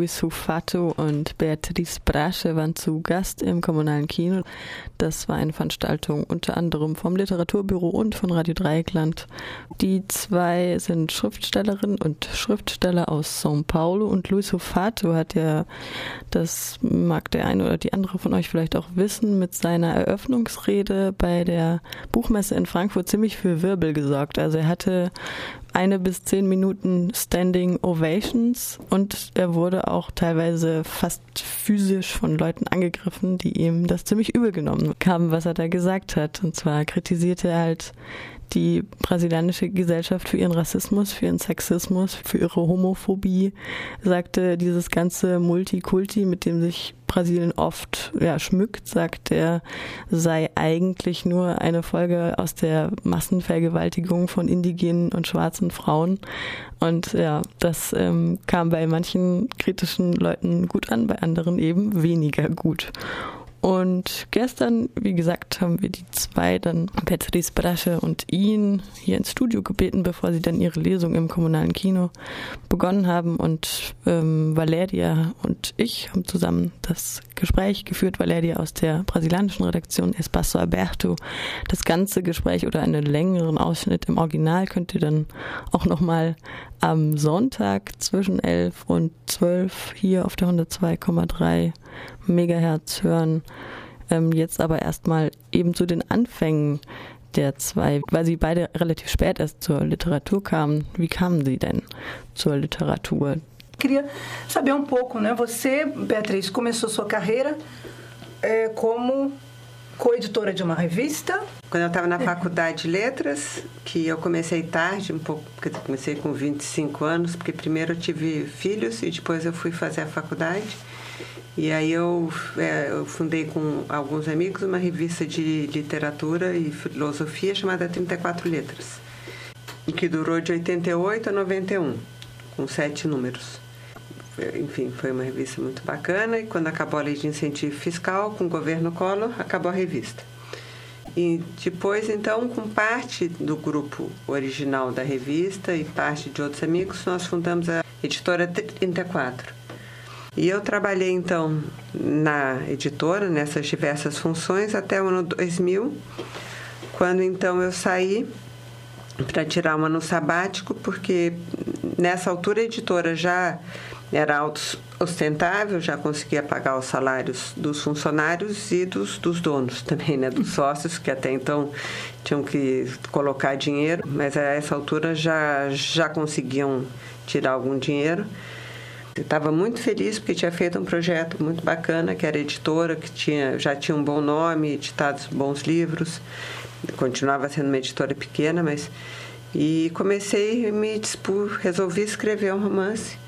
Luis Hufato und Beatrice Brasche waren zu Gast im kommunalen Kino. Das war eine Veranstaltung unter anderem vom Literaturbüro und von Radio Dreieckland. Die zwei sind Schriftstellerin und Schriftsteller aus São Paulo und Luis Hufato hat ja, das mag der eine oder die andere von euch vielleicht auch wissen, mit seiner Eröffnungsrede bei der Buchmesse in Frankfurt ziemlich für Wirbel gesorgt. Also er hatte eine bis zehn Minuten Standing Ovations und er wurde auch teilweise fast physisch von Leuten angegriffen, die ihm das ziemlich übel genommen haben, was er da gesagt hat. Und zwar kritisierte er halt die brasilianische Gesellschaft für ihren Rassismus, für ihren Sexismus, für ihre Homophobie, sagte dieses ganze Multikulti, mit dem sich Brasilien oft ja, schmückt, sagt er, sei eigentlich nur eine Folge aus der Massenvergewaltigung von indigenen und schwarzen Frauen. Und ja, das ähm, kam bei manchen kritischen Leuten gut an, bei anderen eben weniger gut. Und gestern, wie gesagt, haben wir die zwei dann, Beatrice Brasche und ihn, hier ins Studio gebeten, bevor sie dann ihre Lesung im kommunalen Kino begonnen haben. Und ähm, Valeria und ich haben zusammen das Gespräch geführt. Valeria aus der brasilianischen Redaktion Espaço Aberto. Das ganze Gespräch oder einen längeren Ausschnitt im Original könnt ihr dann auch nochmal am Sonntag zwischen 11 und 12 hier auf der 102,3 Megahertz hören. Ähm, jetzt aber erstmal eben zu den Anfängen der zwei, weil sie beide relativ spät erst zur Literatur kamen. Wie kamen sie denn zur Literatur? Queria saber um pouco, né? Você, Beatriz, começou sua carreira é, como co-editora de uma revista. Quando eu estava na faculdade de letras, que eu comecei tarde, um pouco, porque eu comecei com 25 anos, porque primeiro eu tive filhos e depois eu fui fazer a faculdade. E aí eu, é, eu, fundei com alguns amigos uma revista de literatura e filosofia chamada 34 Letras, que durou de 88 a 91, com sete números. Enfim, foi uma revista muito bacana e quando acabou a lei de incentivo fiscal com o governo Collor, acabou a revista. E depois, então, com parte do grupo original da revista e parte de outros amigos, nós fundamos a editora 34 e eu trabalhei então na editora, nessas diversas funções, até o ano 2000, quando então eu saí para tirar um ano sabático, porque nessa altura a editora já era autossustentável, já conseguia pagar os salários dos funcionários e dos, dos donos também, né, dos sócios, que até então tinham que colocar dinheiro, mas a essa altura já, já conseguiam tirar algum dinheiro. Estava muito feliz porque tinha feito um projeto muito bacana, que era editora, que tinha, já tinha um bom nome, editados bons livros. Continuava sendo uma editora pequena, mas. E comecei me dispor, resolvi escrever um romance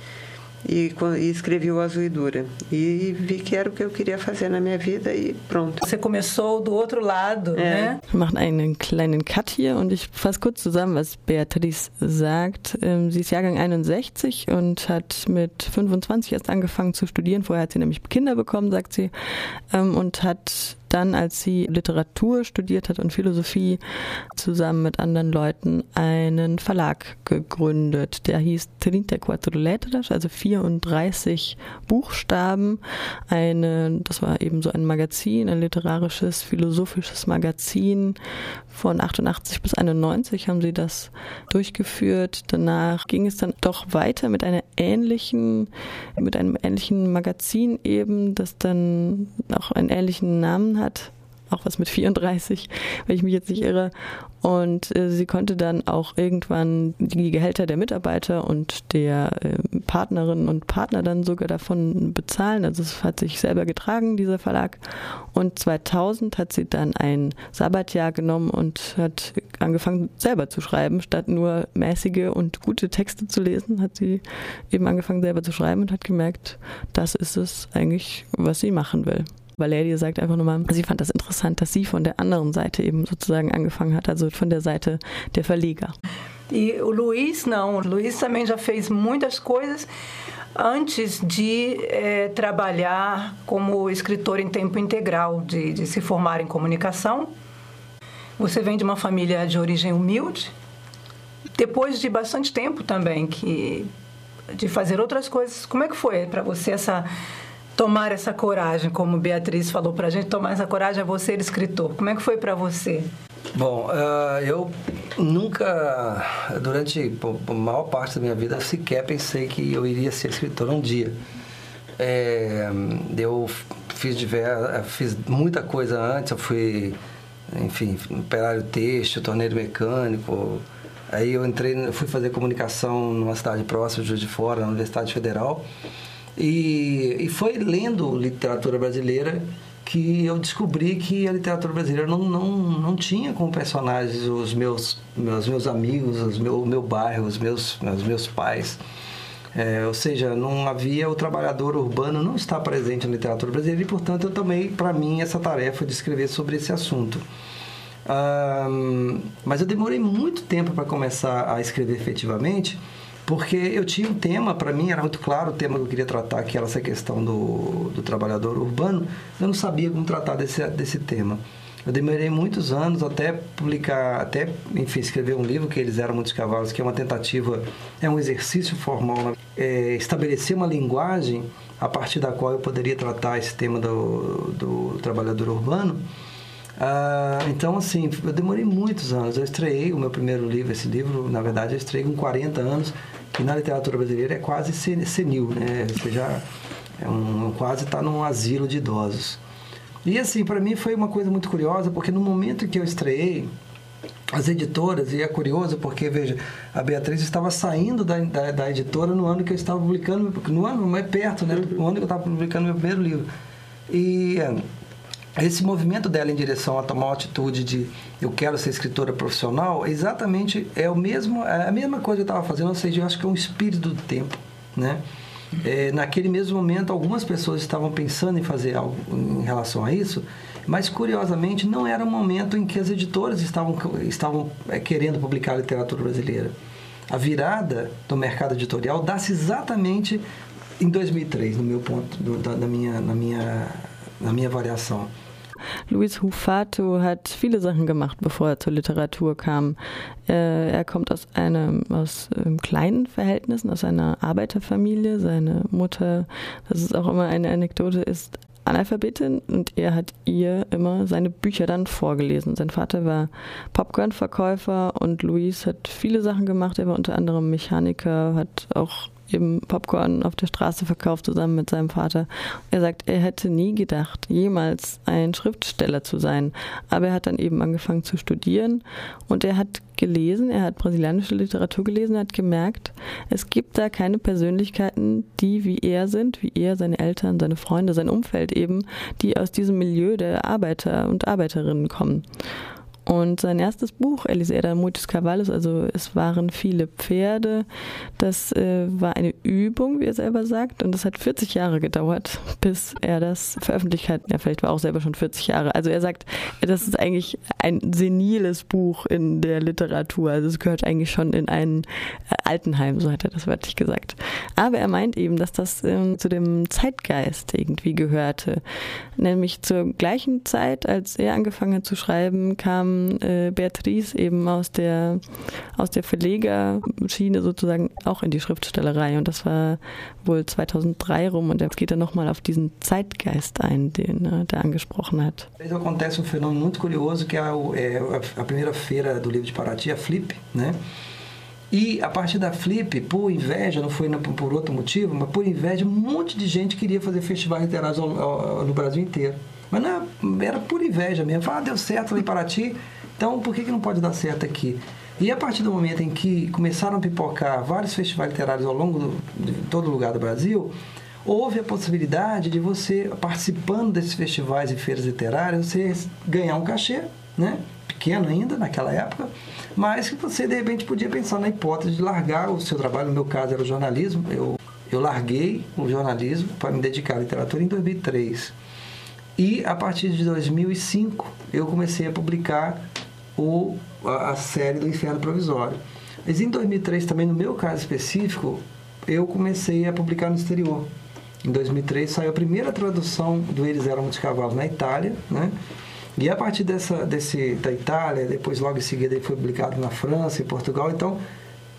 e, e escrevi o Azul e Dura. E vi que era o que eu queria fazer na minha vida e pronto. Você começou do outro lado, ja. né? Wir machen einen kleinen Cut hier und ich fasse kurz zusammen, was Beatrice sagt. Ähm, sie ist Jahrgang 61 und hat mit 25 erst angefangen zu studieren. Vorher hat sie nämlich Kinder bekommen, sagt sie, ähm, und hat dann, als sie Literatur studiert hat und Philosophie, zusammen mit anderen Leuten einen Verlag gegründet. Der hieß 34 Letras, also 34 Buchstaben. Eine, das war eben so ein Magazin, ein literarisches, philosophisches Magazin. Von 88 bis 91 haben sie das durchgeführt. Danach ging es dann doch weiter mit einer ähnlichen, mit einem ähnlichen Magazin eben, das dann auch einen ähnlichen Namen hat auch was mit 34, wenn ich mich jetzt nicht irre. Und äh, sie konnte dann auch irgendwann die Gehälter der Mitarbeiter und der äh, Partnerinnen und Partner dann sogar davon bezahlen. Also es hat sich selber getragen, dieser Verlag. Und 2000 hat sie dann ein Sabbatjahr genommen und hat angefangen selber zu schreiben, statt nur mäßige und gute Texte zu lesen, hat sie eben angefangen selber zu schreiben und hat gemerkt, das ist es eigentlich, was sie machen will. Valeria sagt einfach nochmal, sie fand das interessant, dass sie von der anderen Seite eben sozusagen angefangen hat, also von der Seite der Verleger. E o Luiz não, o Luiz também já fez muitas coisas antes de é, trabalhar como escritor em tempo integral, de, de se formar em comunicação. Você vem de uma família de origem humilde. Depois de bastante tempo também que de fazer outras coisas. Como é que foi para você essa tomar essa coragem, como Beatriz falou para a gente, tomar essa coragem a você, escritor? Como é que foi para você? Bom, uh, eu nunca, durante a maior parte da minha vida, sequer pensei que eu iria ser escritor um dia. É, eu fiz, diver, fiz muita coisa antes, eu fui, enfim, operário têxtil, torneiro mecânico. Aí eu entrei, fui fazer comunicação numa cidade próxima, Juiz de Fora, na Universidade Federal. E, e foi lendo literatura brasileira que eu descobri que a literatura brasileira não, não, não tinha como personagens os meus, meus, meus amigos, os meu, o meu bairro, os meus, os meus pais. É, ou seja, não havia o trabalhador urbano não está presente na literatura brasileira e, portanto, eu tomei para mim essa tarefa de escrever sobre esse assunto. mas eu demorei muito tempo para começar a escrever efetivamente, porque eu tinha um tema, para mim era muito claro o tema que eu queria tratar, que era essa questão do, do trabalhador urbano, eu não sabia como tratar desse, desse tema. Eu demorei muitos anos até publicar, até, enfim, escrever um livro, que eles eram muitos cavalos, que é uma tentativa, é um exercício formal, né? é, estabelecer uma linguagem a partir da qual eu poderia tratar esse tema do, do trabalhador urbano. Ah, então, assim, eu demorei muitos anos. Eu estreiei o meu primeiro livro, esse livro, na verdade, eu estreiei com 40 anos, que na literatura brasileira é quase senil, né? Você já é um, quase está num asilo de idosos. E assim, para mim foi uma coisa muito curiosa, porque no momento que eu estreiei, as editoras, e é curioso porque, veja, a Beatriz estava saindo da, da, da editora no ano que eu estava publicando, no ano mais perto, né? No ano que eu estava publicando meu primeiro livro. E é, esse movimento dela em direção a tomar uma atitude de eu quero ser escritora profissional, exatamente é o mesmo, é a mesma coisa que eu estava fazendo, ou seja, eu acho que é um espírito do tempo, né? É, naquele mesmo momento, algumas pessoas estavam pensando em fazer algo em relação a isso, mas curiosamente não era um momento em que as editoras estavam, estavam é, querendo publicar literatura brasileira. A virada do mercado editorial dá-se exatamente em 2003, no meu ponto, do, da, da minha, na, minha, na minha avaliação. Luis Hufato hat viele Sachen gemacht, bevor er zur Literatur kam. Äh, er kommt aus einem aus ähm, kleinen Verhältnissen, aus einer Arbeiterfamilie. Seine Mutter, das ist auch immer eine Anekdote, ist Analphabetin und er hat ihr immer seine Bücher dann vorgelesen. Sein Vater war Popcornverkäufer und Luis hat viele Sachen gemacht. Er war unter anderem Mechaniker, hat auch eben Popcorn auf der Straße verkauft zusammen mit seinem Vater. Er sagt, er hätte nie gedacht, jemals ein Schriftsteller zu sein. Aber er hat dann eben angefangen zu studieren und er hat gelesen, er hat brasilianische Literatur gelesen, hat gemerkt, es gibt da keine Persönlichkeiten, die wie er sind, wie er, seine Eltern, seine Freunde, sein Umfeld eben, die aus diesem Milieu der Arbeiter und Arbeiterinnen kommen. Und sein erstes Buch, Elisera Muitos Cavalos, also es waren viele Pferde, das äh, war eine Übung, wie er selber sagt. Und es hat 40 Jahre gedauert, bis er das veröffentlicht hat. Ja, vielleicht war auch selber schon 40 Jahre. Also er sagt, das ist eigentlich ein seniles Buch in der Literatur. Also es gehört eigentlich schon in ein äh, Altenheim, so hat er das wörtlich gesagt. Aber er meint eben, dass das ähm, zu dem Zeitgeist irgendwie gehörte. Nämlich zur gleichen Zeit, als er angefangen hat zu schreiben, kam äh, Beatrice eben aus der, aus der Verlegerschiene sozusagen auch in die Schriftstellerei. Und das war wohl 2003 rum. Und jetzt geht er nochmal auf diesen Zeitgeist ein, den äh, der angesprochen hat. Acontece um fenômeno muito curioso que é, é a primeira feira do livro de Paraty, a Flip, né? E a partir da Flip, por inveja, não foi por outro motivo, mas por inveja, um monte de gente queria fazer festivais literários no Brasil inteiro. Mas não, era por inveja mesmo. Ah, deu certo ali em Paraty, então por que, que não pode dar certo aqui? E a partir do momento em que começaram a pipocar vários festivais literários ao longo do, de todo lugar do Brasil, houve a possibilidade de você, participando desses festivais e feiras literárias, você ganhar um cachê, né? pequeno ainda naquela época, mas que você de repente podia pensar na hipótese de largar o seu trabalho, no meu caso era o jornalismo, eu, eu larguei o jornalismo para me dedicar à literatura em 2003. E a partir de 2005 eu comecei a publicar o, a, série do Inferno Provisório. Mas em 2003 também, no meu caso específico, eu comecei a publicar no exterior. Em 2003 saiu a primeira tradução do Eles Eram Muitos Cavalos na Itália, né? E a partir dessa, desse, da Itália, depois logo em seguida foi publicado na França e Portugal, então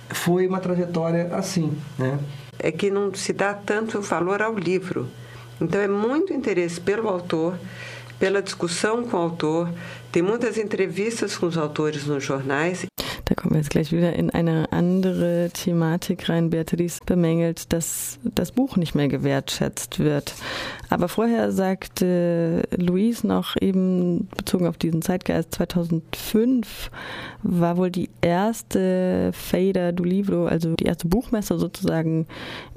foi uma trajetória assim, né? é que não se dá tanto valor ao livro. Então é muito interesse pelo autor, pela discussão com o autor. Tem muitas entrevistas com os autores nos jornais. Da kommen wir jetzt gleich wieder in eine andere Thematik rein. Beatrice bemängelt, dass das Buch nicht mehr gewertschätzt wird. Aber vorher sagte Louise noch eben bezogen auf diesen Zeitgeist 2005 war wohl die erste Feira do Livro, also die erste Buchmesse sozusagen,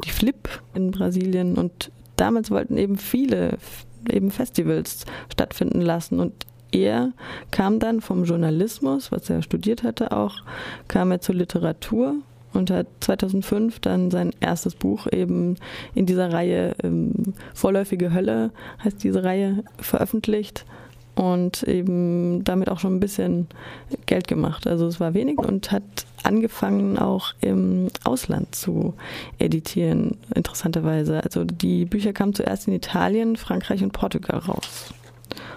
die Flip in Brasilien und damals wollten eben viele eben Festivals stattfinden lassen und er kam dann vom Journalismus, was er studiert hatte auch, kam er zur Literatur und hat 2005 dann sein erstes Buch eben in dieser Reihe ähm, Vorläufige Hölle heißt diese Reihe veröffentlicht und eben damit auch schon ein bisschen Geld gemacht. Also es war wenig und hat angefangen auch im Ausland zu editieren, interessanterweise. Also die Bücher kamen zuerst in Italien, Frankreich und Portugal raus.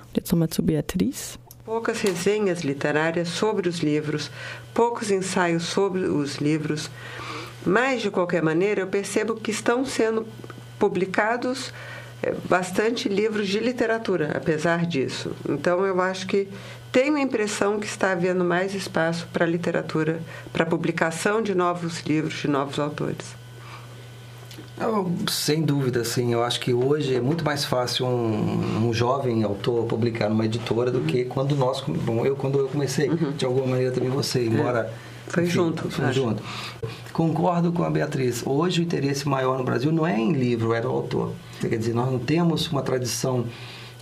Und jetzt nochmal zu Beatrice. Poucas resenhas literárias sobre os livros, poucos ensaios sobre os livros, mas de qualquer maneira eu percebo que estão sendo publicados bastante livros de literatura, apesar disso. Então eu acho que tenho a impressão que está havendo mais espaço para literatura, para publicação de novos livros de novos autores. Eu, sem dúvida, sim. Eu acho que hoje é muito mais fácil um, um jovem autor publicar numa editora do que quando nós, bom, eu quando eu comecei, uhum. de alguma maneira também você, embora é. Foi junto. Foi junto. Concordo com a Beatriz. Hoje o interesse maior no Brasil não é em livro, é no autor. Quer dizer, nós não temos uma tradição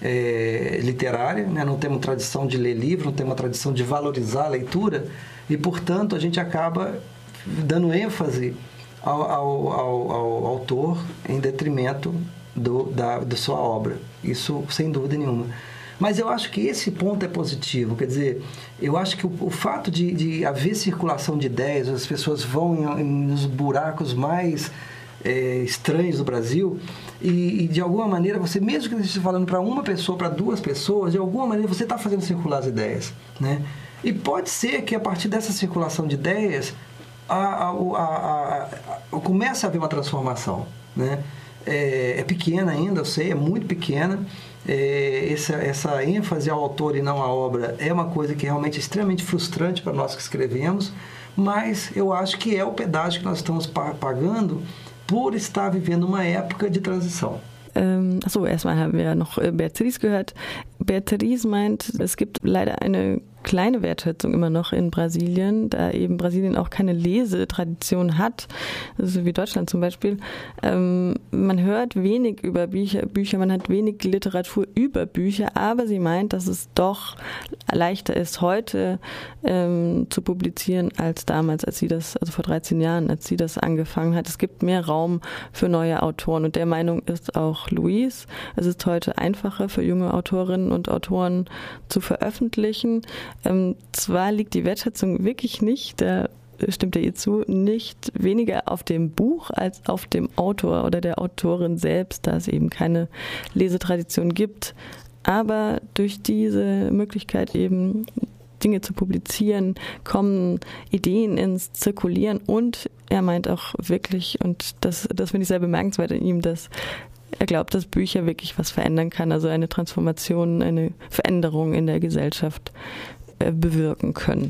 é, literária, né? não temos tradição de ler livro, não temos uma tradição de valorizar a leitura e, portanto, a gente acaba dando ênfase ao, ao, ao, ao autor em detrimento do, da, da sua obra. Isso sem dúvida nenhuma. Mas eu acho que esse ponto é positivo. Quer dizer, eu acho que o, o fato de, de, haver circulação de ideias, as pessoas vão em, nos buracos mais é, estranhos do Brasil e, e, de alguma maneira você, mesmo que você esteja falando para uma pessoa, para duas pessoas, de alguma maneira você está fazendo circular as ideias, né? E pode ser que a partir dessa circulação de ideias a, a, a, a comece a haver uma transformação, né? É, é, pequena ainda, eu sei, é muito pequena. É, essa, essa ênfase ao autor e não à obra é uma coisa que realmente é extremamente frustrante para nós que escrevemos, mas eu acho que é o pedágio que nós estamos pagando por estar vivendo uma época de transição. Ähm, achso, erstmal haben wir noch äh, Beatrice gehört. Beatrice meint, es gibt leider eine kleine Wertschätzung immer noch in Brasilien, da eben Brasilien auch keine Lesetradition hat, also wie Deutschland zum Beispiel. Ähm, man hört wenig über Bücher, Bücher, man hat wenig Literatur über Bücher, aber sie meint, dass es doch leichter ist, heute ähm, zu publizieren als damals, als sie das, also vor 13 Jahren, als sie das angefangen hat. Es gibt mehr Raum für neue Autoren und der Meinung ist auch Louise. Es ist heute einfacher für junge Autorinnen und Autoren zu veröffentlichen. Ähm, zwar liegt die Wertschätzung wirklich nicht, da stimmt er ihr zu, nicht weniger auf dem Buch als auf dem Autor oder der Autorin selbst, da es eben keine Lesetradition gibt. Aber durch diese Möglichkeit eben Dinge zu publizieren, kommen Ideen ins Zirkulieren und er meint auch wirklich, und das, das finde ich sehr bemerkenswert in ihm, dass er glaubt, dass Bücher wirklich was verändern kann, also eine Transformation, eine Veränderung in der Gesellschaft äh, bewirken können.